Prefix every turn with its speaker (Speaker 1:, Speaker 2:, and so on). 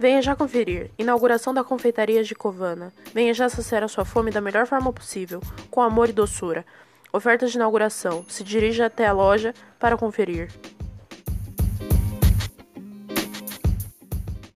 Speaker 1: Venha já conferir. Inauguração da Confeitaria de Covana. Venha já saciar a sua fome da melhor forma possível, com amor e doçura. Ofertas de inauguração. Se dirija até a loja para conferir.